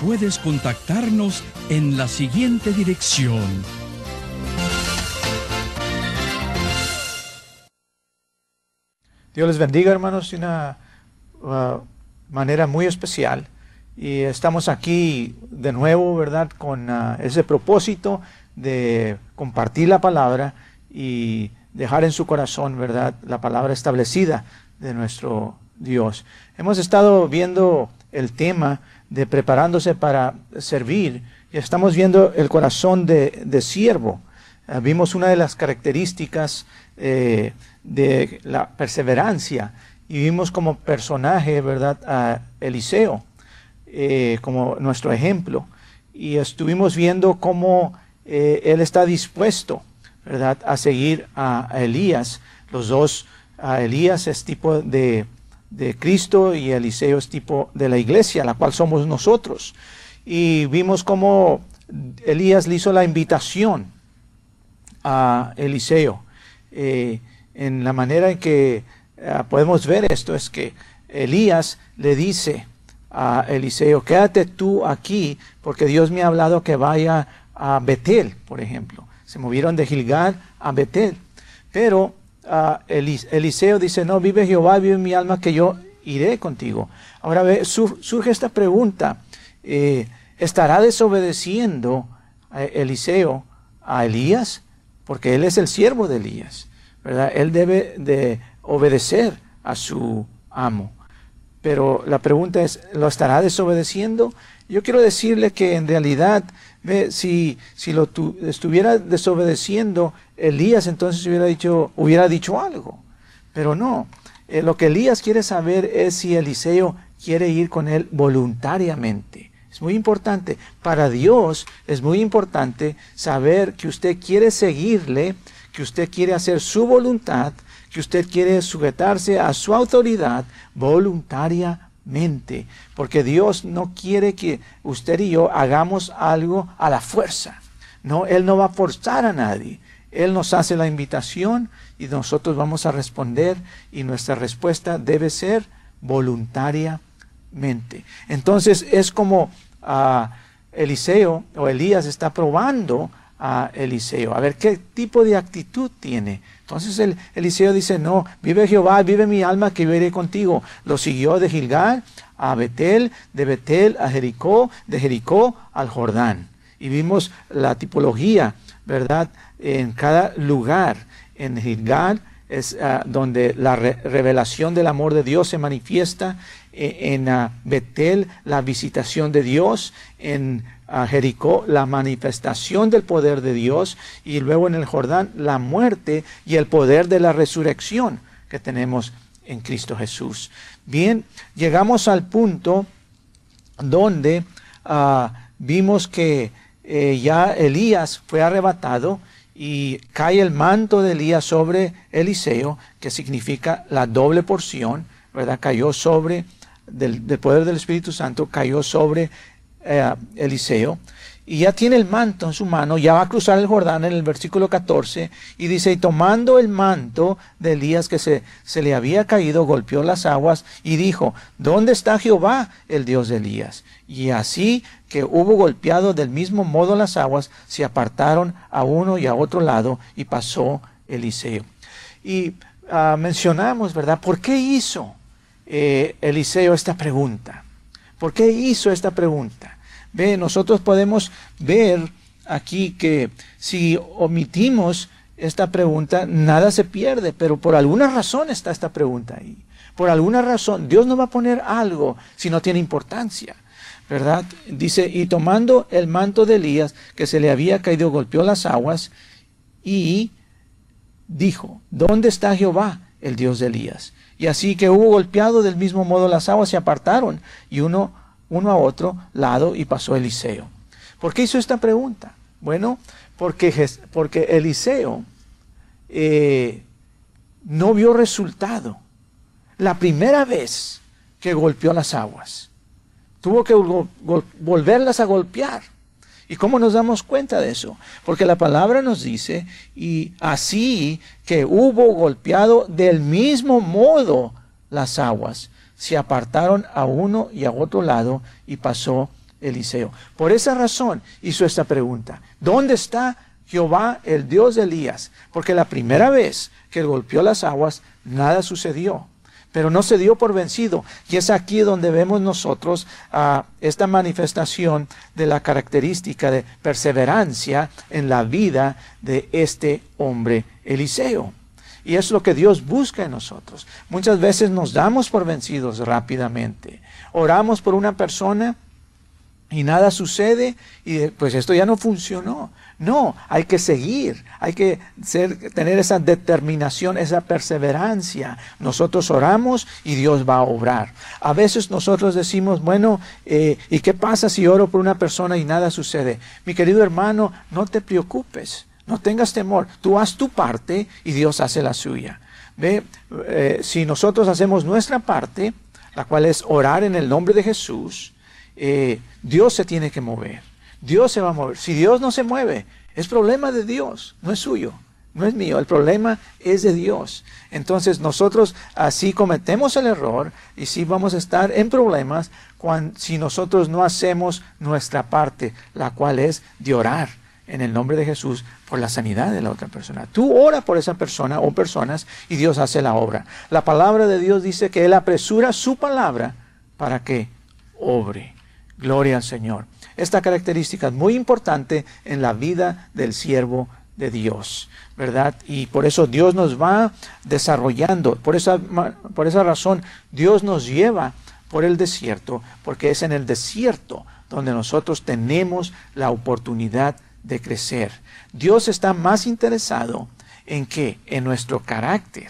puedes contactarnos en la siguiente dirección. Dios les bendiga, hermanos, de una uh, manera muy especial. Y estamos aquí de nuevo, ¿verdad?, con uh, ese propósito de compartir la palabra y dejar en su corazón, ¿verdad?, la palabra establecida de nuestro Dios. Hemos estado viendo el tema de preparándose para servir estamos viendo el corazón de, siervo. Ah, vimos una de las características eh, de la perseverancia y vimos como personaje, ¿verdad?, a Eliseo eh, como nuestro ejemplo. Y estuvimos viendo cómo eh, él está dispuesto, ¿verdad?, a seguir a, Elías. Los dos, a Elías es tipo de, de Cristo y Eliseo es tipo de la iglesia, la cual somos nosotros. Y vimos cómo Elías le hizo la invitación a Eliseo. Eh, en la manera en que eh, podemos ver esto es que Elías le dice a Eliseo, quédate tú aquí porque Dios me ha hablado que vaya a Betel, por ejemplo. Se movieron de Gilgal a Betel. Pero Eliseo dice, no, vive Jehová, vive mi alma, que yo iré contigo. Ahora ve, surge esta pregunta, eh, ¿estará desobedeciendo Eliseo a Elías? Porque él es el siervo de Elías, ¿verdad? Él debe de obedecer a su amo. Pero la pregunta es, ¿lo estará desobedeciendo? Yo quiero decirle que en realidad, ve, si, si lo estuviera desobedeciendo, Elías entonces hubiera dicho, hubiera dicho algo. Pero no. Eh, lo que Elías quiere saber es si Eliseo quiere ir con él voluntariamente. Es muy importante. Para Dios es muy importante saber que usted quiere seguirle, que usted quiere hacer su voluntad, que usted quiere sujetarse a su autoridad voluntariamente. Porque Dios no quiere que usted y yo hagamos algo a la fuerza. No, Él no va a forzar a nadie. Él nos hace la invitación y nosotros vamos a responder y nuestra respuesta debe ser voluntariamente. Entonces es como ah, Eliseo o Elías está probando a Eliseo, a ver qué tipo de actitud tiene. Entonces el, Eliseo dice, no, vive Jehová, vive mi alma, que yo iré contigo. Lo siguió de Gilgal a Betel, de Betel a Jericó, de Jericó al Jordán. Y vimos la tipología, ¿verdad? En cada lugar, en Gilgal es ah, donde la revelación del amor de Dios se manifiesta, e, en uh, Betel la visitación de Dios, en Jericó la manifestación del poder de Dios y luego en el Jordán la muerte y el poder de la resurrección que tenemos en Cristo Jesús. Bien, llegamos al punto donde ah, vimos que eh, ya Elías fue arrebatado y cae el manto de Elías sobre Eliseo, que significa la doble porción, ¿verdad? Cayó sobre, del, del poder del Espíritu Santo, cayó sobre eh, Eliseo, y ya tiene el manto en su mano, ya va a cruzar el Jordán en el versículo 14, y dice, y tomando el manto de Elías que se, se le había caído, golpeó las aguas y dijo, ¿dónde está Jehová, el Dios de Elías? Y así que hubo golpeado del mismo modo las aguas, se apartaron a uno y a otro lado, y pasó Eliseo. Y ah, mencionamos, ¿verdad? ¿Por qué hizo eh, Eliseo esta pregunta? ¿Por qué hizo esta pregunta? Ve, nosotros podemos ver aquí que si omitimos esta pregunta, nada se pierde, pero por alguna razón está esta pregunta ahí. Por alguna razón, Dios no va a poner algo si no tiene importancia. ¿verdad? Dice, y tomando el manto de Elías que se le había caído, golpeó las aguas y dijo, ¿dónde está Jehová, el Dios de Elías? Y así que hubo golpeado del mismo modo las aguas se apartaron y uno, uno a otro lado y pasó Eliseo. ¿Por qué hizo esta pregunta? Bueno, porque, porque Eliseo eh, no vio resultado. La primera vez que golpeó las aguas, tuvo que volverlas a golpear. ¿Y cómo nos damos cuenta de eso? Porque la palabra nos dice, y así que hubo golpeado del mismo modo las aguas, se apartaron a uno y a otro lado y pasó Eliseo. Por esa razón hizo esta pregunta. ¿Dónde está Jehová, el Dios de Elías? Porque la primera vez que golpeó las aguas, nada sucedió pero no se dio por vencido. Y es aquí donde vemos nosotros ah, esta manifestación de la característica de perseverancia en la vida de este hombre Eliseo. Y es lo que Dios busca en nosotros. Muchas veces nos damos por vencidos rápidamente. Oramos por una persona y nada sucede y pues esto ya no funcionó. No, hay que seguir, hay que tener esa determinación, esa perseverancia. Nosotros oramos y Dios va a obrar. A veces nosotros decimos, bueno, eh, ¿y qué pasa si oro por una persona y nada sucede? Mi querido hermano, no te preocupes, no tengas temor. Tú haz tu parte y Dios hace la suya. Ve, eh, si nosotros hacemos nuestra parte, la cual es orar en el nombre de Jesús, eh, Dios se tiene que mover. Dios se va a mover. Si Dios no se mueve, es problema de Dios, no es suyo, no es mío. El problema es de Dios. Entonces nosotros así cometemos el error y sí vamos a estar en problemas cuando, si nosotros no hacemos nuestra parte, la cual es de orar en el nombre de Jesús por la sanidad de la otra persona. Tú ora por esa persona o personas y Dios hace la obra. La palabra de Dios dice que Él apresura su palabra para que obre. Gloria al Señor. Esta característica es muy importante en la vida del siervo de Dios, ¿verdad? Y por eso Dios nos va desarrollando, por esa, por esa razón Dios nos lleva por el desierto, porque es en el desierto donde nosotros tenemos la oportunidad de crecer. Dios está más interesado en qué? En nuestro carácter.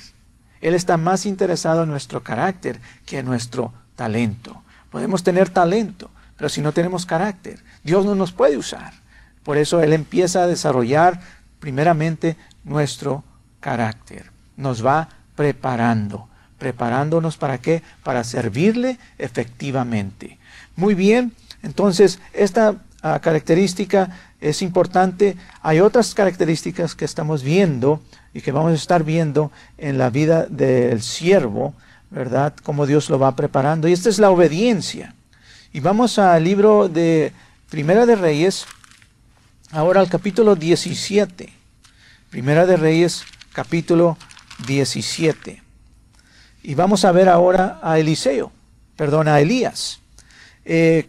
Él está más interesado en nuestro carácter que en nuestro talento. Podemos tener talento, pero si no tenemos carácter, Dios no nos puede usar. Por eso Él empieza a desarrollar primeramente nuestro carácter. Nos va preparando. ¿Preparándonos para qué? Para servirle efectivamente. Muy bien, entonces esta ah, característica es importante. Hay otras características que estamos viendo y que vamos a estar viendo en la vida del siervo, ¿verdad? Cómo Dios lo va preparando. Y esta es la obediencia. Y vamos al libro de Primera de Reyes, ahora al capítulo 17. Primera de Reyes, capítulo 17. Y vamos a ver ahora a Eliseo, perdón, a Elías. Eh,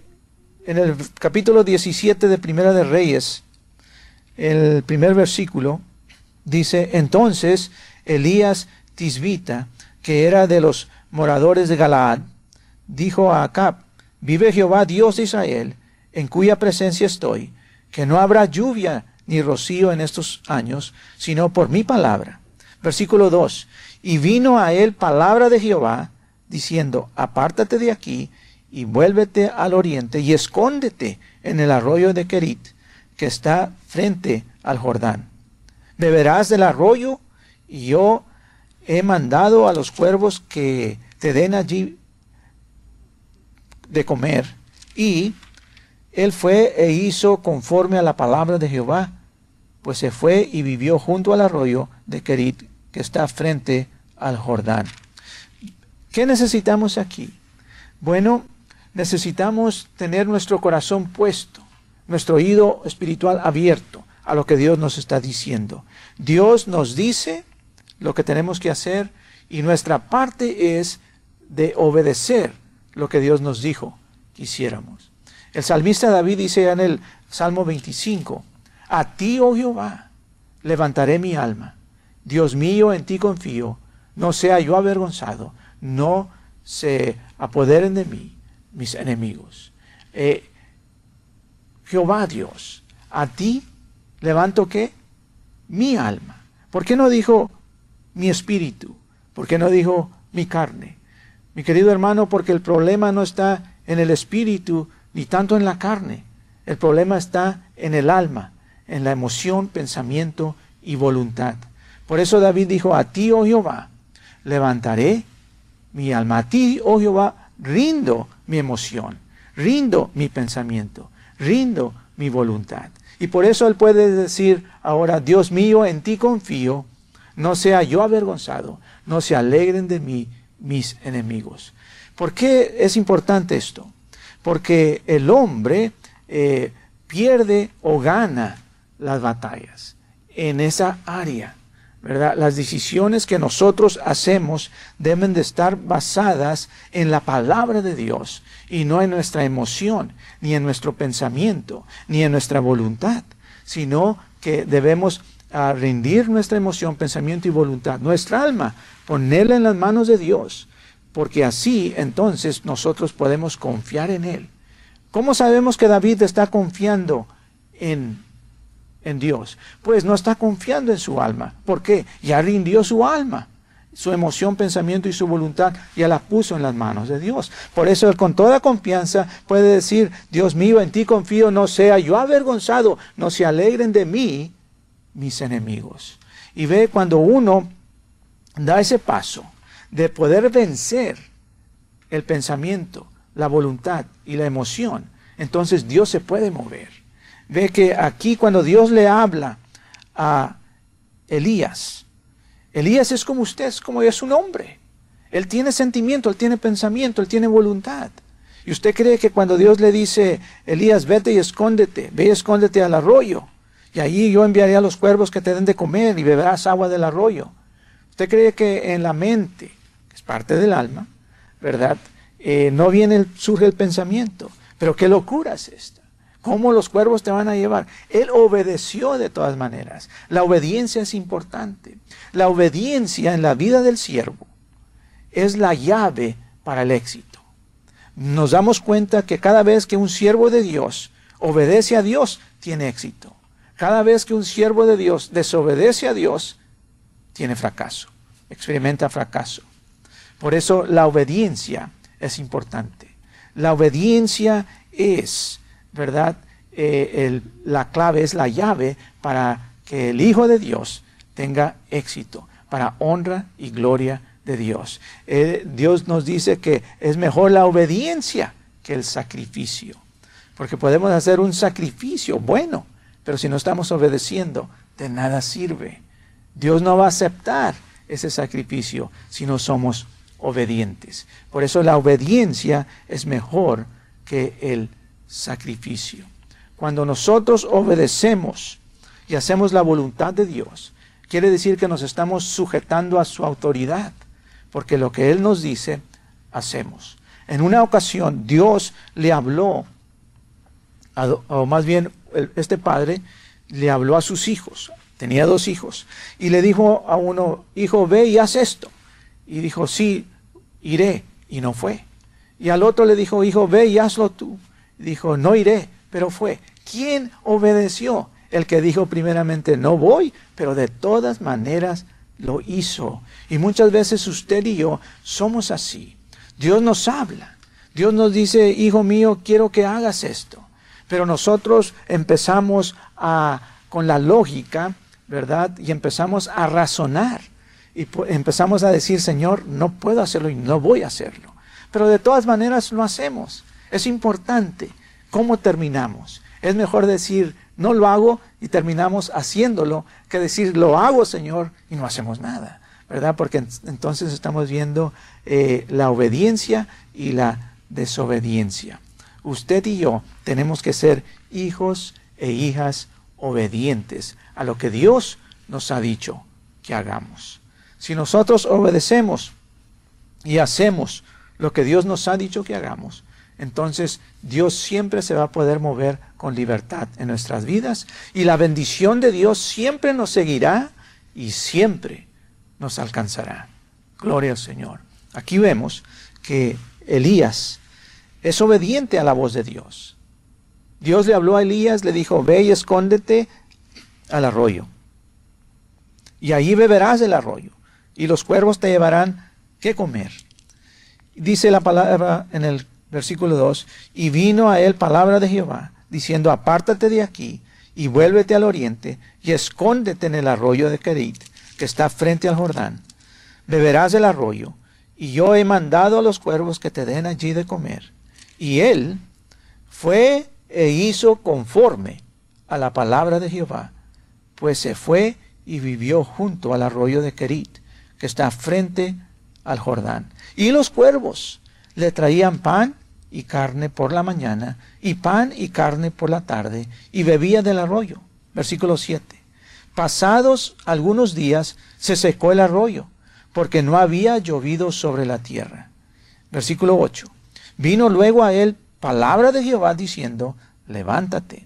en el capítulo 17 de Primera de Reyes, el primer versículo, dice, entonces Elías Tisbita, que era de los moradores de Galaad, dijo a Acab, Vive Jehová Dios de Israel, en cuya presencia estoy, que no habrá lluvia ni rocío en estos años, sino por mi palabra. Versículo 2. Y vino a él palabra de Jehová, diciendo, apártate de aquí y vuélvete al oriente y escóndete en el arroyo de Kerit, que está frente al Jordán. Beberás del arroyo y yo he mandado a los cuervos que te den allí de comer. Y él fue e hizo conforme a la palabra de Jehová, pues se fue y vivió junto al arroyo de Kerit, que está frente al Jordán. ¿Qué necesitamos aquí? Bueno, necesitamos tener nuestro corazón puesto, nuestro oído espiritual abierto a lo que Dios nos está diciendo. Dios nos dice lo que tenemos que hacer y nuestra parte es de obedecer lo que Dios nos dijo que hiciéramos. El salmista David dice en el Salmo 25, a ti, oh Jehová, levantaré mi alma. Dios mío, en ti confío, no sea yo avergonzado, no se apoderen de mí mis enemigos. eh, Jehová Dios, a ti levanto qué? Mi alma. ¿Por qué no dijo mi espíritu? ¿Por qué no dijo mi carne? Mi querido hermano, porque el problema no está en el espíritu ni tanto en la carne. El problema está en el alma, en la emoción, pensamiento y voluntad. Por eso David dijo, a ti, oh Jehová, levantaré mi alma. A ti, oh Jehová, rindo mi emoción, rindo mi pensamiento, rindo mi voluntad. Y por eso él puede decir ahora, Dios mío, en ti confío, no sea yo avergonzado, no se alegren de mí mis enemigos. ¿Por qué es importante esto? Porque el hombre eh, pierde o gana las batallas en esa área. ¿verdad? Las decisiones que nosotros hacemos deben de estar basadas en la palabra de Dios y no en nuestra emoción, ni en nuestro pensamiento, ni en nuestra voluntad, sino que debemos ah, rendir nuestra emoción, pensamiento y voluntad, nuestra alma, ponerla en las manos de Dios, porque así entonces nosotros podemos confiar en Él. ¿Cómo sabemos que David está confiando en en Dios. Pues no está confiando en su alma. ¿Por qué? Ya rindió su alma. Su emoción, pensamiento y su voluntad ya la puso en las manos de Dios. Por eso él con toda confianza puede decir, Dios mío, en ti confío, no sea yo avergonzado, no se alegren de mí mis enemigos. Y ve cuando uno da ese paso de poder vencer el pensamiento, la voluntad y la emoción, entonces Dios se puede mover. Ve que aquí cuando Dios le habla a Elías, Elías es como usted, es como es un hombre. Él tiene sentimiento, él tiene pensamiento, él tiene voluntad. Y usted cree que cuando Dios le dice, Elías, vete y escóndete, ve y escóndete al arroyo, y allí yo enviaré a los cuervos que te den de comer y beberás agua del arroyo. Usted cree que en la mente, que es parte del alma, ¿verdad? Eh, no viene, surge el pensamiento. Pero qué locura es esta. ¿Cómo los cuervos te van a llevar? Él obedeció de todas maneras. La obediencia es importante. La obediencia en la vida del siervo es la llave para el éxito. Nos damos cuenta que cada vez que un siervo de Dios obedece a Dios, tiene éxito. Cada vez que un siervo de Dios desobedece a Dios, tiene fracaso, experimenta fracaso. Por eso la obediencia es importante. La obediencia es ¿verdad? Eh, la clave es la llave para que el Hijo de Dios tenga éxito, para honra y gloria de Dios. Eh, Dios nos dice que es mejor la obediencia que el sacrificio, porque podemos hacer un sacrificio bueno, pero si no estamos obedeciendo, de nada sirve. Dios no va a aceptar ese sacrificio si no somos obedientes. Por eso la obediencia es mejor que el sacrificio. Cuando nosotros obedecemos y hacemos la voluntad de Dios, quiere decir que nos estamos sujetando a su autoridad, porque lo que Él nos dice, hacemos. En una ocasión Dios le habló, o más bien este padre le habló a sus hijos, tenía dos hijos, y le dijo a uno, hijo, ve y haz esto. Y dijo, sí, iré, y no fue. Y al otro le dijo, hijo, ve y hazlo tú dijo, no iré, pero fue. ¿Quién obedeció? El que dijo primeramente, no voy, pero de todas maneras lo hizo. Y muchas veces usted y yo somos así. Dios nos habla. Dios nos dice, hijo mío, quiero que hagas esto. Pero nosotros empezamos con la lógica, ¿verdad? Y empezamos a razonar. Y empezamos a decir, Señor, no puedo hacerlo y no voy a hacerlo. Pero de todas maneras lo hacemos. Es importante cómo terminamos. Es mejor decir, no lo hago y terminamos haciéndolo, que decir, lo hago, Señor, y no hacemos nada. ¿Verdad? Porque entonces estamos viendo eh, la obediencia y la desobediencia. Usted y yo tenemos que ser hijos e hijas obedientes a lo que Dios nos ha dicho que hagamos. Si nosotros obedecemos y hacemos lo que Dios nos ha dicho que hagamos, entonces Dios siempre se va a poder mover con libertad en nuestras vidas y la bendición de Dios siempre nos seguirá y siempre nos alcanzará. Gloria al Señor. Aquí vemos que Elías es obediente a la voz de Dios. Dios le habló a Elías, le dijo, ve y escóndete al arroyo. Y ahí beberás del arroyo. Y los cuervos te llevarán qué comer. Dice la palabra en el versículo 2, y vino a él palabra de Jehová, diciendo, apártate de aquí y vuélvete al oriente y escóndete en el arroyo de Kerit, que está frente al Jordán. Beberás del arroyo, y yo he mandado a los cuervos que te den allí de comer. Y él fue e hizo conforme a la palabra de Jehová, pues se fue y vivió junto al arroyo de Kerit, que está frente al Jordán. Y los cuervos le traían pan y carne por la mañana, y pan y carne por la tarde, y bebía del arroyo. Versículo 7. Pasados algunos días se secó el arroyo, porque no había llovido sobre la tierra. Versículo 8. Vino luego a él palabra de Jehová diciendo, levántate,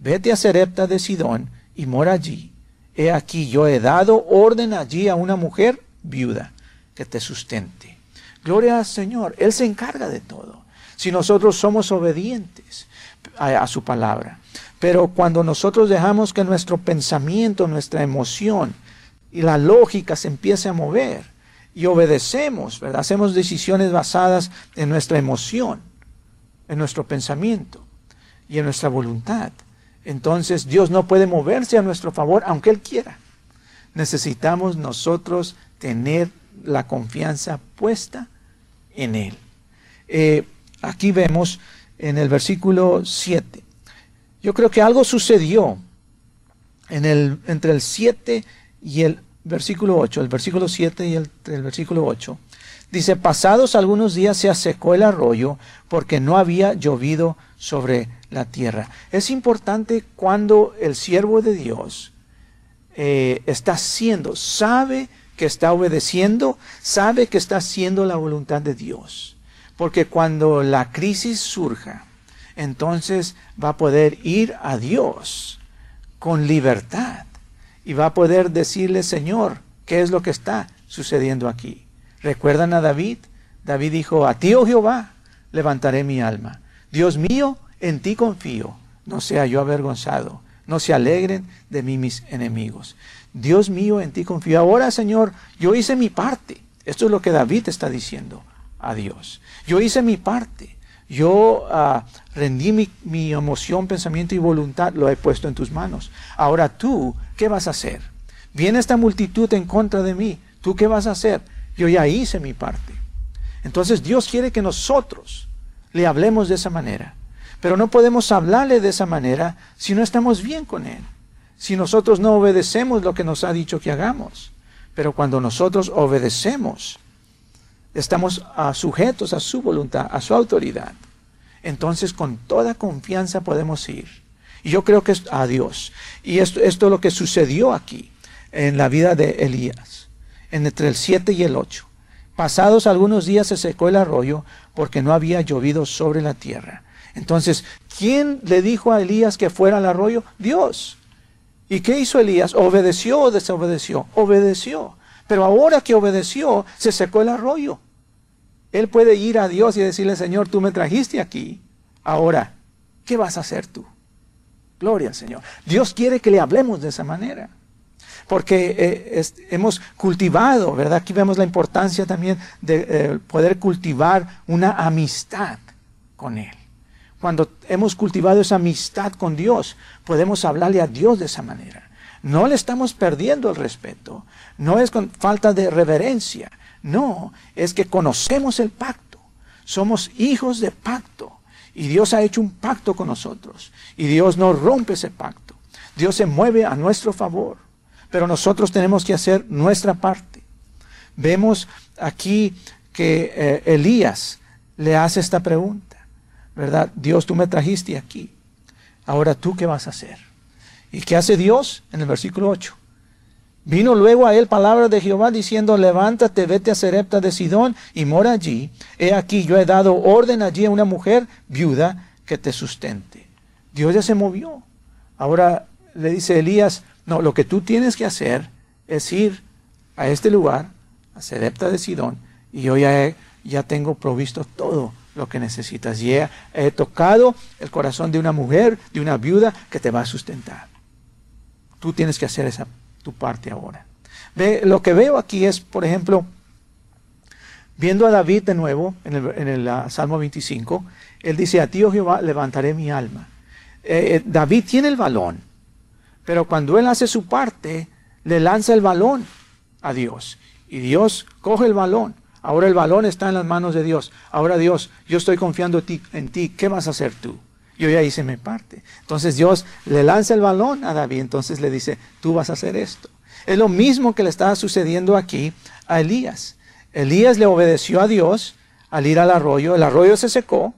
vete a Serepta de Sidón y mora allí. He aquí yo he dado orden allí a una mujer viuda que te sustente. Gloria al Señor, Él se encarga de todo. Si nosotros somos obedientes a, a su palabra. Pero cuando nosotros dejamos que nuestro pensamiento, nuestra emoción y la lógica se empiece a mover y obedecemos, ¿verdad? Hacemos decisiones basadas en nuestra emoción, en nuestro pensamiento y en nuestra voluntad. Entonces Dios no puede moverse a nuestro favor aunque Él quiera. Necesitamos nosotros tener la confianza puesta en Él. Eh, aquí vemos en el versículo 7. Yo creo que algo sucedió en el, entre el 7 y el versículo 8, el versículo 7 y el, versículo 8. Dice, pasados algunos días se secó el arroyo porque no había llovido sobre la tierra. Es importante cuando el siervo de Dios eh, está haciendo, sabe que está obedeciendo, sabe que está haciendo la voluntad de Dios. Porque cuando la crisis surja, entonces va a poder ir a Dios con libertad y va a poder decirle, Señor, ¿qué es lo que está sucediendo aquí? ¿Recuerdan a David? David dijo, a ti, oh Jehová, levantaré mi alma. Dios mío, en ti confío, no sea yo avergonzado, no se alegren de mí mis enemigos. Dios mío, en ti confío. Ahora, Señor, yo hice mi parte. Esto es lo que David está diciendo a Dios. Yo hice mi parte. Yo ah, rendí mi, mi emoción, pensamiento y voluntad, lo he puesto en tus manos. Ahora tú, ¿qué vas a hacer? Viene esta multitud en contra de mí. ¿Tú qué vas a hacer? Yo ya hice mi parte. Entonces Dios quiere que nosotros le hablemos de esa manera. Pero no podemos hablarle de esa manera si no estamos bien con Él si nosotros no obedecemos lo que nos ha dicho que hagamos. Pero cuando nosotros obedecemos, estamos sujetos a su voluntad, a su autoridad. Entonces con toda confianza podemos ir. Y yo creo que es a Dios. Y esto, esto es lo que sucedió aquí en la vida de Elías, entre el 7 y el 8. Pasados algunos días se secó el arroyo porque no había llovido sobre la tierra. Entonces, ¿quién le dijo a Elías que fuera al arroyo? Dios. ¿Y qué hizo Elías? ¿Obedeció o desobedeció? Obedeció. Pero ahora que obedeció, se secó el arroyo. Él puede ir a Dios y decirle, Señor, tú me trajiste aquí. Ahora, ¿qué vas a hacer tú? Gloria al Señor. Dios quiere que le hablemos de esa manera. Porque eh, hemos cultivado, ¿verdad? Aquí vemos la importancia también de eh, poder cultivar una amistad con Él. Cuando hemos cultivado esa amistad con Dios, podemos hablarle a Dios de esa manera. No le estamos perdiendo el respeto. No es con falta de reverencia. No, es que conocemos el pacto. Somos hijos de pacto. Y Dios ha hecho un pacto con nosotros. Y Dios no rompe ese pacto. Dios se mueve a nuestro favor. Pero nosotros tenemos que hacer nuestra parte. Vemos aquí que eh, Elías le hace esta pregunta. ¿verdad? Dios, tú me trajiste aquí. Ahora tú qué vas a hacer. ¿Y qué hace Dios? En el versículo 8. Vino luego a él palabra de Jehová diciendo, levántate, vete a Serepta de Sidón y mora allí. He aquí, yo he dado orden allí a una mujer viuda que te sustente. Dios ya se movió. Ahora le dice Elías, no, lo que tú tienes que hacer es ir a este lugar, a Serepta de Sidón, y yo ya, ya tengo provisto todo lo que necesitas. Y he, he tocado el corazón de una mujer, de una viuda que te va a sustentar. Tú tienes que hacer esa tu parte ahora. Ve, lo que veo aquí es, por ejemplo, viendo a David de nuevo en el, el uh, Salmo 25, él dice, a ti, oh Jehová, levantaré mi alma. Eh, eh, David tiene el balón, pero cuando él hace su parte, le lanza el balón a Dios. Y Dios coge el balón. Ahora el balón está en las manos de Dios. Ahora Dios, yo estoy confiando en ti. ¿Qué vas a hacer tú? Yo ya hice mi parte. Entonces Dios le lanza el balón a David. Entonces le dice, tú vas a hacer esto. Es lo mismo que le estaba sucediendo aquí a Elías. Elías le obedeció a Dios al ir al arroyo. El arroyo se secó.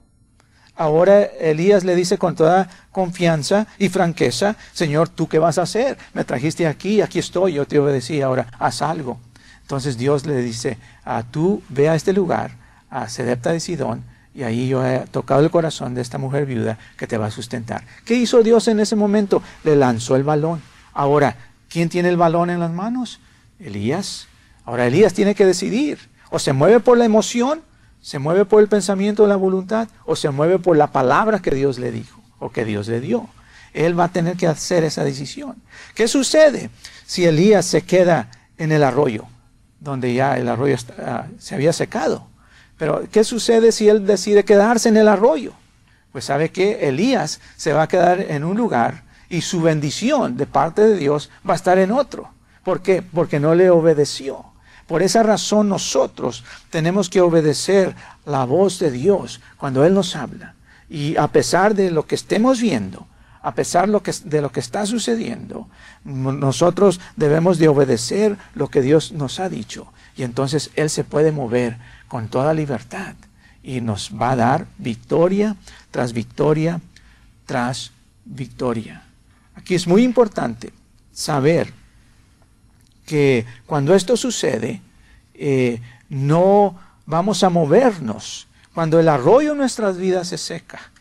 Ahora Elías le dice con toda confianza y franqueza, Señor, ¿tú qué vas a hacer? Me trajiste aquí, aquí estoy, yo te obedecí, ahora haz algo. Entonces Dios le dice, a tú ve a este lugar, a Sedepta de Sidón, y ahí yo he tocado el corazón de esta mujer viuda que te va a sustentar. ¿Qué hizo Dios en ese momento? Le lanzó el balón. Ahora, ¿quién tiene el balón en las manos? Elías. Ahora Elías tiene que decidir. O se mueve por la emoción ¿Se mueve por el pensamiento la voluntad o se mueve por la palabra que Dios le dijo o que Dios le dio? Él va a tener que hacer esa decisión. ¿Qué sucede si Elías se queda en el arroyo, donde ya el arroyo se había secado? Pero ¿qué sucede si él decide quedarse en el arroyo? Pues sabe que Elías se va a quedar en un lugar y su bendición de parte de Dios va a estar en otro. ¿Por qué? Porque no le obedeció. Por esa razón nosotros tenemos que obedecer la voz de Dios cuando Él nos habla. Y a pesar de lo que estemos viendo, a pesar de lo que está sucediendo, nosotros debemos de obedecer lo que Dios nos ha dicho. Y entonces Él se puede mover con toda libertad y nos va a dar victoria tras victoria tras victoria. Aquí es muy importante saber que cuando esto sucede, eh, no vamos a movernos. Cuando el arroyo en nuestras vidas se seca,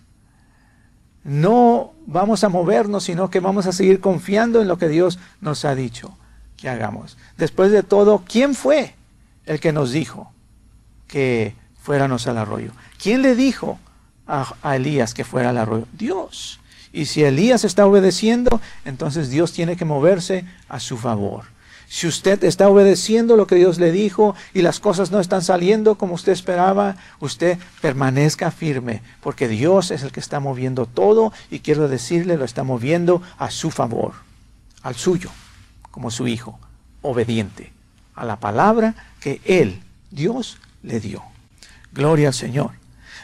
no vamos a movernos, sino que vamos a seguir confiando en lo que Dios nos ha dicho que hagamos. Después de todo, ¿quién fue el que nos dijo que fuéramos al arroyo? ¿Quién le dijo a, a Elías que fuera al arroyo? Dios. Y si Elías está obedeciendo, entonces Dios tiene que moverse a su favor. Si usted está obedeciendo lo que Dios le dijo y las cosas no están saliendo como usted esperaba, usted permanezca firme, porque Dios es el que está moviendo todo y quiero decirle, lo está moviendo a su favor, al suyo, como su hijo, obediente a la palabra que Él, Dios, le dio. Gloria al Señor.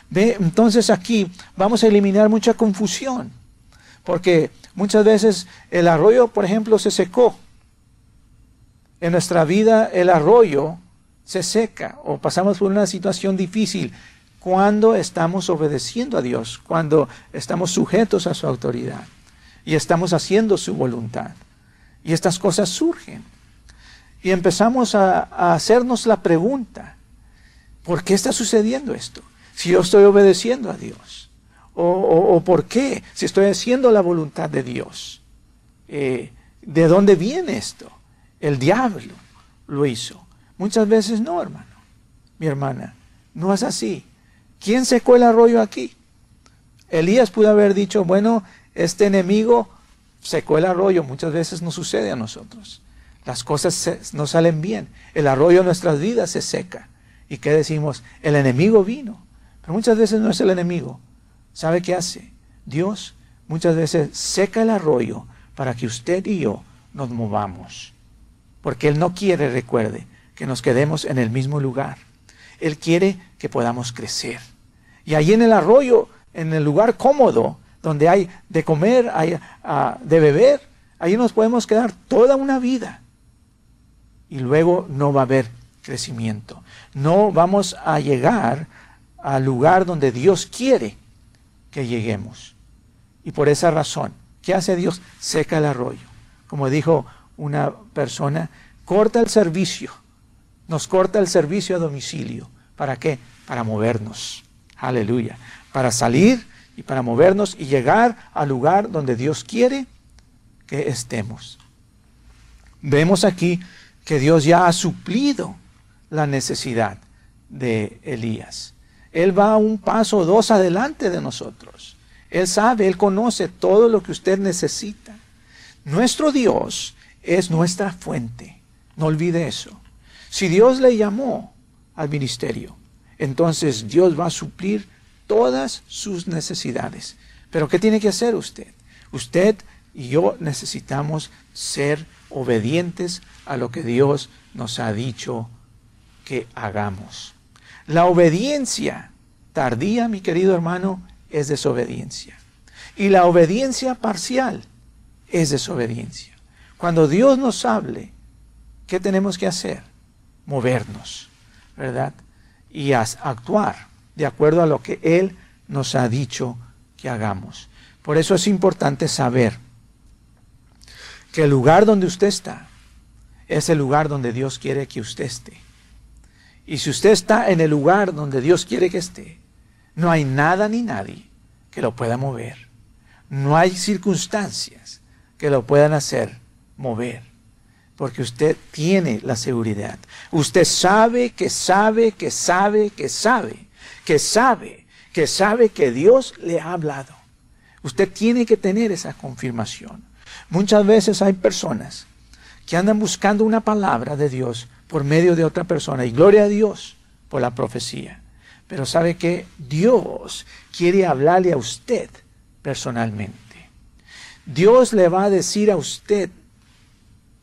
Ve, entonces aquí vamos a eliminar mucha confusión, porque muchas veces el arroyo, por ejemplo, se secó en nuestra vida el arroyo se seca o pasamos por una situación difícil cuando estamos obedeciendo a Dios, cuando estamos sujetos a su autoridad y estamos haciendo su voluntad. Y estas cosas surgen. Y empezamos a, hacernos la pregunta, ¿por qué está sucediendo esto? Si yo estoy obedeciendo a Dios. ¿O, por qué? Si estoy haciendo la voluntad de Dios. Eh, ¿De dónde viene esto? El diablo lo hizo. Muchas veces no, hermano. Mi hermana, no es así. ¿Quién secó el arroyo aquí? Elías pudo haber dicho, bueno, este enemigo secó el arroyo. Muchas veces no sucede a nosotros. Las cosas no salen bien. El arroyo de nuestras vidas se seca. ¿Y qué decimos? El enemigo vino. Pero muchas veces no es el enemigo. ¿Sabe qué hace? Dios muchas veces seca el arroyo para que usted y yo nos movamos. Porque Él no quiere, recuerde, que nos quedemos en el mismo lugar. Él quiere que podamos crecer. Y ahí en el arroyo, en el lugar cómodo, donde hay de comer, hay ah, de beber, ahí nos podemos quedar toda una vida. Y luego no va a haber crecimiento. No vamos a llegar al lugar donde Dios quiere que lleguemos. Y por esa razón, ¿qué hace Dios? Seca el arroyo. Como dijo una persona, corta el servicio, nos corta el servicio a domicilio. ¿Para qué? Para movernos. Aleluya. Para salir y para movernos y llegar al lugar donde Dios quiere que estemos. Vemos aquí que Dios ya ha suplido la necesidad de Elías. Él va un paso o dos adelante de nosotros. Él sabe, Él conoce todo lo que usted necesita. Nuestro Dios es nuestra fuente. No olvide eso. Si Dios le llamó al ministerio, entonces Dios va a suplir todas sus necesidades. Pero ¿qué tiene que hacer usted? Usted y yo necesitamos ser obedientes a lo que Dios nos ha dicho que hagamos. La obediencia tardía, mi querido hermano, es desobediencia. Y la obediencia parcial es desobediencia. Cuando Dios nos hable, ¿qué tenemos que hacer? Movernos, ¿verdad? Y actuar de acuerdo a lo que Él nos ha dicho que hagamos. Por eso es importante saber que el lugar donde usted está es el lugar donde Dios quiere que usted esté. Y si usted está en el lugar donde Dios quiere que esté, no hay nada ni nadie que lo pueda mover. No hay circunstancias que lo puedan hacer mover. Porque usted tiene la seguridad. Usted sabe que sabe que sabe que sabe que sabe que sabe que Dios le ha hablado. Usted tiene que tener esa confirmación. Muchas veces hay personas que andan buscando una palabra de Dios por medio de otra persona y gloria a Dios por la profecía. Pero sabe que Dios quiere hablarle a usted personalmente. Dios le va a decir a usted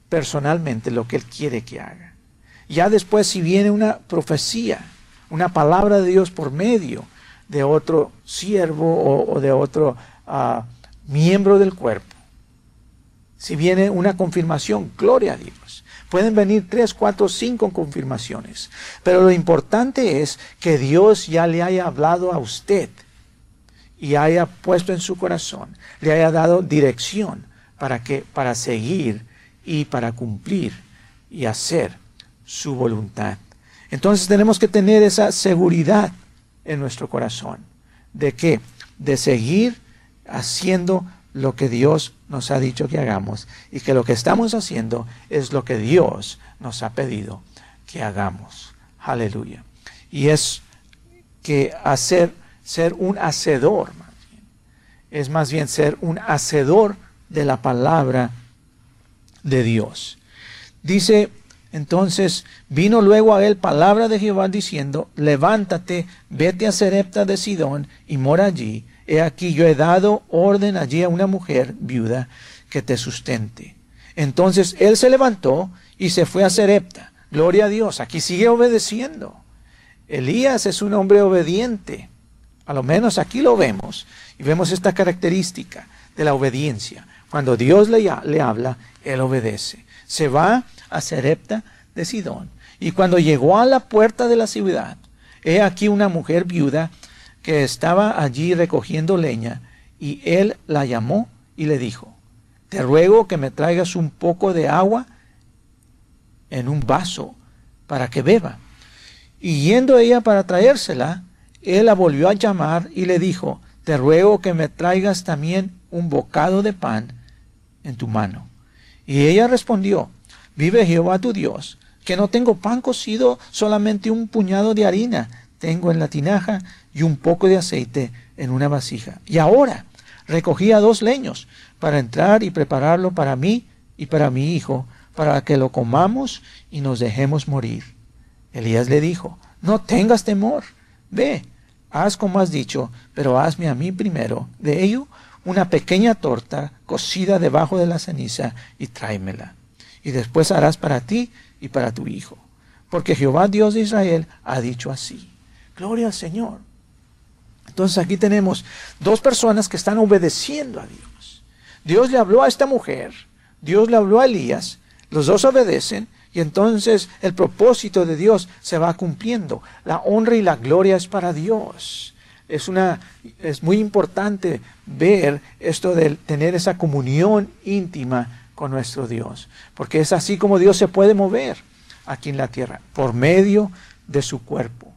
personalmente lo que Él quiere que haga. Ya después si viene una profecía, una palabra de Dios por medio de otro siervo o, de otro ah, miembro del cuerpo, si viene una confirmación, gloria a Dios. Pueden venir tres, cuatro, cinco confirmaciones. Pero lo importante es que Dios ya le haya hablado a usted y haya puesto en su corazón, le haya dado dirección para que para seguir y para cumplir y hacer su voluntad. Entonces tenemos que tener esa seguridad en nuestro corazón de que de seguir haciendo lo que Dios nos ha dicho que hagamos y que lo que estamos haciendo es lo que Dios nos ha pedido que hagamos. Aleluya. Y es que hacer, ser un hacedor, es más bien ser un hacedor de la palabra de Dios. Dice entonces vino luego a él palabra de Jehová diciendo, levántate, vete a Serepta de Sidón y mora allí he aquí yo he dado orden allí a una mujer viuda que te sustente. Entonces él se levantó y se fue a Serepta. Gloria a Dios, aquí sigue obedeciendo. Elías es un hombre obediente. A lo menos aquí lo vemos. Y vemos esta característica de la obediencia. Cuando Dios le, le habla, él obedece. Se va a Serepta de Sidón. Y cuando llegó a la puerta de la ciudad, he aquí una mujer viuda que estaba allí recogiendo leña, y él la llamó y le dijo, te ruego que me traigas un poco de agua en un vaso para que beba. Y yendo ella para traérsela, él la volvió a llamar y le dijo, te ruego que me traigas también un bocado de pan en tu mano. Y ella respondió, vive Jehová tu Dios, que no tengo pan cocido, solamente un puñado de harina tengo en la tinaja y un poco de aceite en una vasija. Y ahora recogía dos leños para entrar y prepararlo para mí y para mi hijo, para que lo comamos y nos dejemos morir. Elías le dijo, no tengas temor, ve, haz como has dicho, pero hazme a mí primero de ello una pequeña torta cocida debajo de la ceniza y tráemela. Y después harás para ti y para tu hijo, porque Jehová Dios de Israel ha dicho así. Gloria al Señor. Entonces aquí tenemos dos personas que están obedeciendo a Dios. Dios le habló a esta mujer, Dios le habló a Elías, los dos obedecen y entonces el propósito de Dios se va cumpliendo. La honra y la gloria es para Dios. Es, una, es muy importante ver esto de tener esa comunión íntima con nuestro Dios, porque es así como Dios se puede mover aquí en la tierra, por medio de su cuerpo.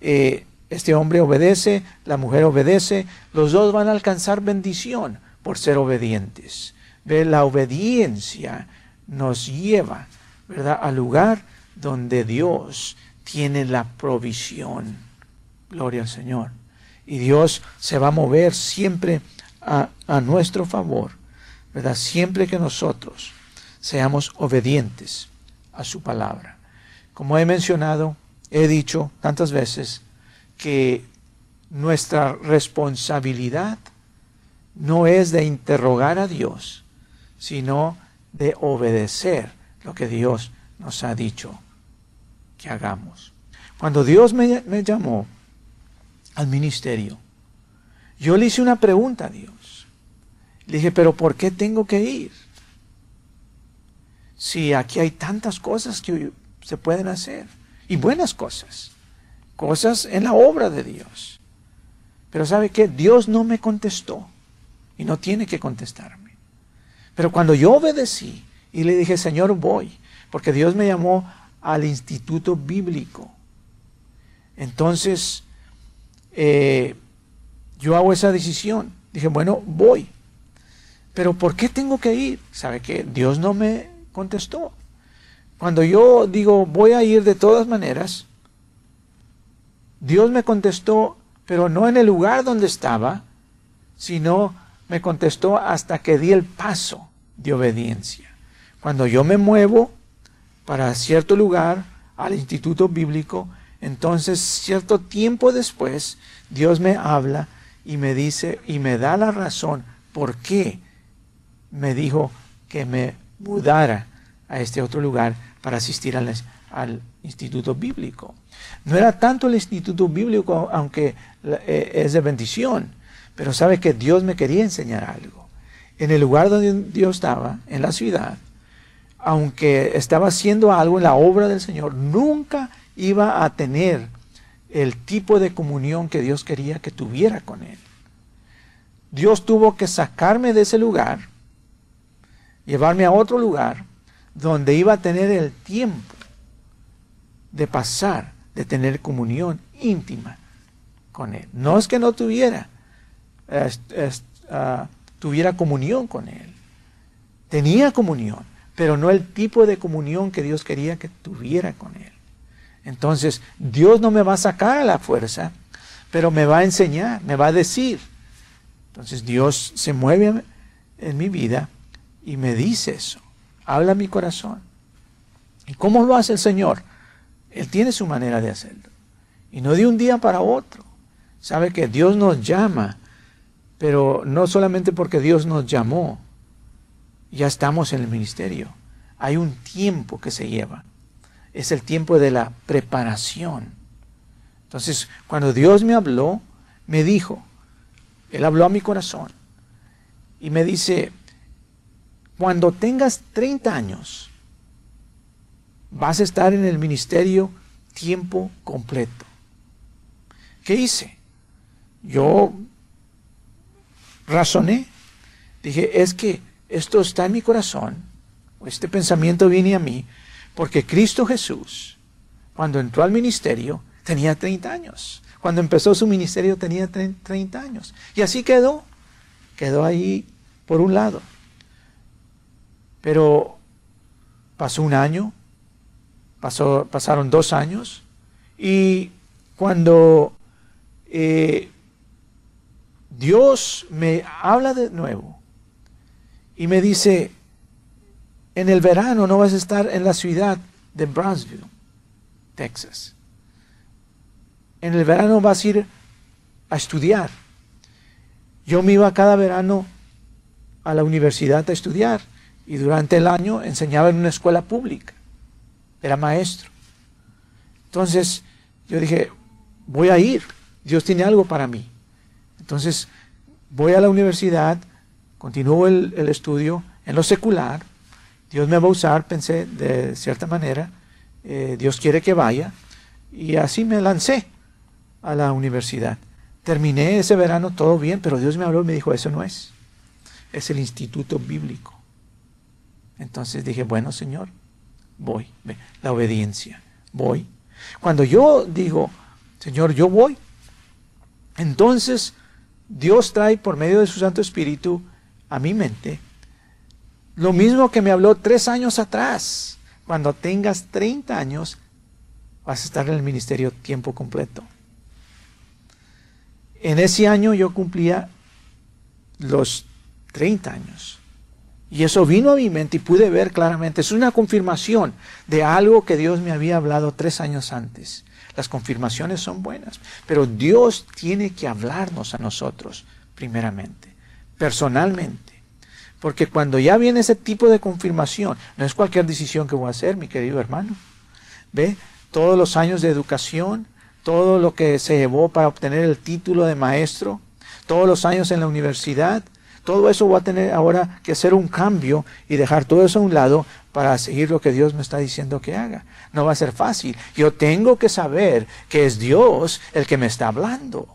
Eh, este hombre obedece, la mujer obedece, los dos van a alcanzar bendición por ser obedientes. ¿Ve? La obediencia nos lleva ¿verdad? al lugar donde Dios tiene la provisión. Gloria al Señor. Y Dios se va a mover siempre a, a nuestro favor, ¿verdad? Siempre que nosotros seamos obedientes a su palabra. Como he mencionado, he dicho tantas veces que nuestra responsabilidad no es de interrogar a Dios, sino de obedecer lo que Dios nos ha dicho que hagamos. Cuando Dios me, llamó al ministerio, yo le hice una pregunta a Dios. Le dije, pero ¿por qué tengo que ir? Si aquí hay tantas cosas que se pueden hacer, y buenas cosas, cosas en la obra de Dios. Pero ¿sabe qué? Dios no me contestó y no tiene que contestarme. Pero cuando yo obedecí y le dije, Señor, voy, porque Dios me llamó al instituto bíblico. Entonces, eh, yo hago esa decisión. Dije, bueno, voy. Pero ¿por qué tengo que ir? ¿Sabe qué? Dios no me contestó. Cuando yo digo, voy a ir de todas maneras, Dios me contestó pero no en el lugar donde estaba, sino me contestó hasta que di el paso de obediencia. Cuando yo me muevo para cierto lugar, al instituto bíblico, entonces cierto tiempo después, Dios me habla y me dice y me da la razón por qué me dijo que me mudara a este otro lugar para asistir al, al instituto bíblico. No era tanto el instituto bíblico, aunque eh, es de bendición, pero sabe que Dios me quería enseñar algo. En el lugar donde Dios estaba, en la ciudad, aunque estaba haciendo algo en la obra del Señor, nunca iba a tener el tipo de comunión que Dios quería que tuviera con Él. Dios tuvo que sacarme de ese lugar, llevarme a otro lugar donde iba a tener el tiempo de pasar, de tener comunión íntima con Él. No es que no tuviera, ah, tuviera comunión con Él. Tenía comunión, pero no el tipo de comunión que Dios quería que tuviera con Él. Entonces, Dios no me va a sacar a la fuerza, pero me va a enseñar, me va a decir. Entonces Dios se mueve en mi vida y me dice eso. Habla mi corazón. ¿Y cómo lo hace el Señor? Él tiene su manera de hacerlo. Y no de un día para otro. Sabe que Dios nos llama, pero no solamente porque Dios nos llamó, ya estamos en el ministerio. Hay un tiempo que se lleva. Es el tiempo de la preparación. Entonces, cuando Dios me habló, me dijo, Él habló a mi corazón y me dice, cuando tengas 30 años, vas a estar en el ministerio tiempo completo. ¿Qué hice? Yo razoné, dije, es que esto está en mi corazón, este pensamiento viene a mí, porque Cristo Jesús, cuando entró al ministerio, tenía 30 años. Cuando empezó su ministerio tenía 30 años. Y así quedó, quedó ahí por un lado. Pero pasó un año, pasaron dos años y cuando eh, Dios me habla de nuevo y me dice, en el verano no vas a estar en la ciudad de Brownsville, Texas. En el verano vas a ir a estudiar. Yo me iba cada verano a la universidad a estudiar y durante el año enseñaba en una escuela pública era maestro. Entonces yo dije, voy a ir, Dios tiene algo para mí. Entonces voy a la universidad, continúo el, estudio en lo secular, Dios me va a usar, pensé de cierta manera, eh, Dios quiere que vaya, y así me lancé a la universidad. Terminé ese verano todo bien, pero Dios me habló y me dijo, eso no es, es el instituto bíblico. Entonces dije, bueno, Señor, voy. La obediencia, voy. Cuando yo digo, Señor, yo voy, entonces Dios trae por medio de su Santo Espíritu a mi mente lo mismo que me habló tres años atrás. Cuando tengas 30 años, vas a estar en el ministerio tiempo completo. En ese año yo cumplía los 30 años. Y eso vino a mi mente y pude ver claramente. Es una confirmación de algo que Dios me había hablado tres años antes. Las confirmaciones son buenas, pero Dios tiene que hablarnos a nosotros primeramente, personalmente. Porque cuando ya viene ese tipo de confirmación, no es cualquier decisión que voy a hacer, mi querido hermano. ¿Ve? Todos los años de educación, todo lo que se llevó para obtener el título de maestro, todos los años en la universidad, todo eso va a tener ahora que hacer un cambio y dejar todo eso a un lado para seguir lo que Dios me está diciendo que haga. No va a ser fácil. Yo tengo que saber que es Dios el que me está hablando.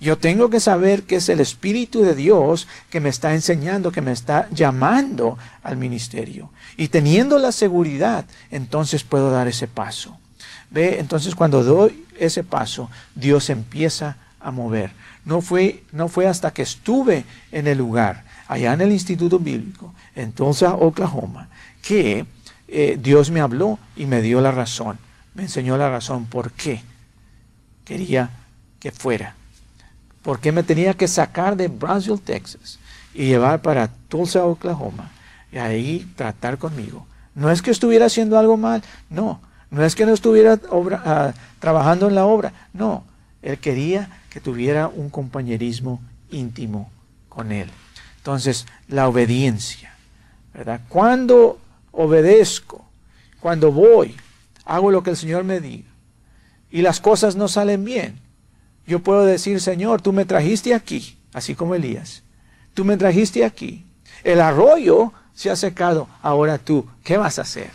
Yo tengo que saber que es el Espíritu de Dios que me está enseñando, que me está llamando al ministerio. Y teniendo la seguridad, entonces puedo dar ese paso. Ve, entonces cuando doy ese paso, Dios empieza a mover. No fue, no fue hasta que estuve en el lugar, allá en el Instituto Bíblico, en Tulsa, Oklahoma, que eh, Dios me habló y me dio la razón. Me enseñó la razón por qué quería que fuera. Por qué me tenía que sacar de Brownsville, Texas, y llevar para Tulsa, Oklahoma, y ahí tratar conmigo. No es que estuviera haciendo algo mal, no. No es que no estuviera ah, trabajando en la obra, no. Él quería que tuviera un compañerismo íntimo con Él. Entonces, la obediencia, ¿verdad? Cuando obedezco, cuando voy, hago lo que el Señor me diga, y las cosas no salen bien, yo puedo decir, Señor, tú me trajiste aquí, así como Elías, tú me trajiste aquí, el arroyo se ha secado, ahora tú, ¿qué vas a hacer?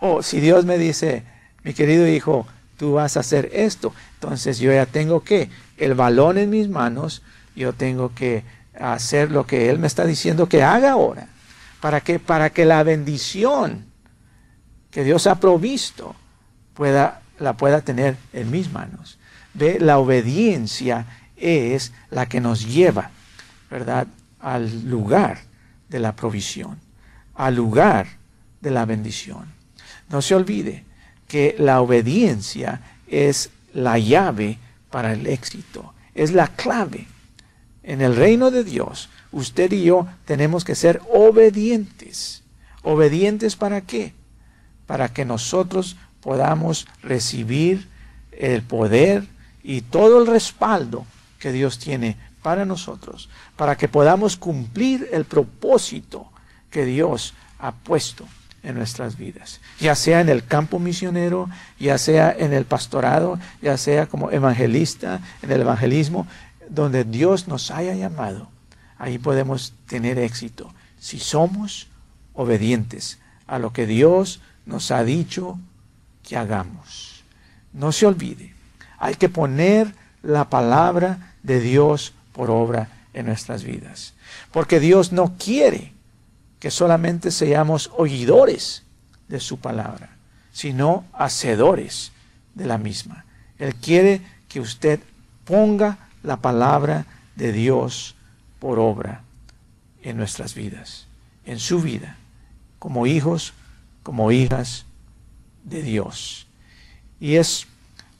O si Dios me dice, mi querido hijo, tú vas a hacer esto, entonces yo ya tengo que el balón en mis manos, yo tengo que hacer lo que Él me está diciendo que haga ahora. ¿Para que Para que la bendición que Dios ha provisto pueda, la pueda tener en mis manos. ¿Ve? La obediencia es la que nos lleva, ¿verdad?, al lugar de la provisión, al lugar de la bendición. No se olvide que la obediencia es la llave para el éxito. Es la clave. En el reino de Dios, usted y yo tenemos que ser obedientes. ¿Obedientes para qué? Para que nosotros podamos recibir el poder y todo el respaldo que Dios tiene para nosotros, para que podamos cumplir el propósito que Dios ha puesto en nuestras vidas, ya sea en el campo misionero, ya sea en el pastorado, ya sea como evangelista, en el evangelismo, donde Dios nos haya llamado, ahí podemos tener éxito si somos obedientes a lo que Dios nos ha dicho que hagamos. No se olvide, hay que poner la palabra de Dios por obra en nuestras vidas, porque Dios no quiere que solamente seamos oidores de su palabra, sino hacedores de la misma. Él quiere que usted ponga la palabra de Dios por obra en nuestras vidas, en su vida, como hijos, como hijas de Dios. Y es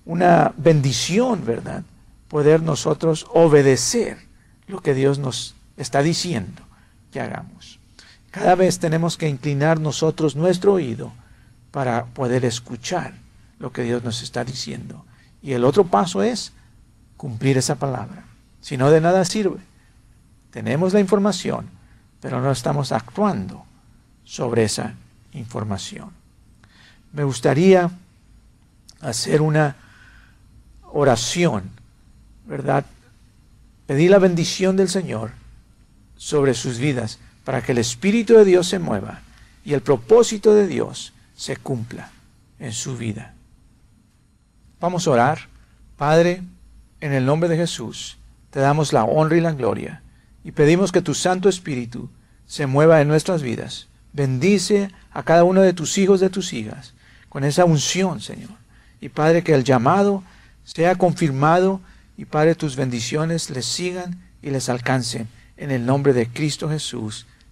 una bendición, ¿verdad? Poder nosotros obedecer lo que Dios nos está diciendo que hagamos. Cada vez tenemos que inclinar nosotros nuestro oído para poder escuchar lo que Dios nos está diciendo. Y el otro paso es cumplir esa palabra. Si no, de nada sirve. Tenemos la información, pero no estamos actuando sobre esa información. Me gustaría hacer una oración, ¿verdad? Pedir la bendición del Señor sobre sus vidas para que el Espíritu de Dios se mueva y el propósito de Dios se cumpla en su vida. Vamos a orar. Padre, en el nombre de Jesús, te damos la honra y la gloria y pedimos que tu Santo Espíritu se mueva en nuestras vidas. Bendice a cada uno de tus hijos, de tus hijas, con esa unción, Señor. Y Padre, que el llamado sea confirmado y Padre, tus bendiciones les sigan y les alcancen. En el nombre de Cristo Jesús.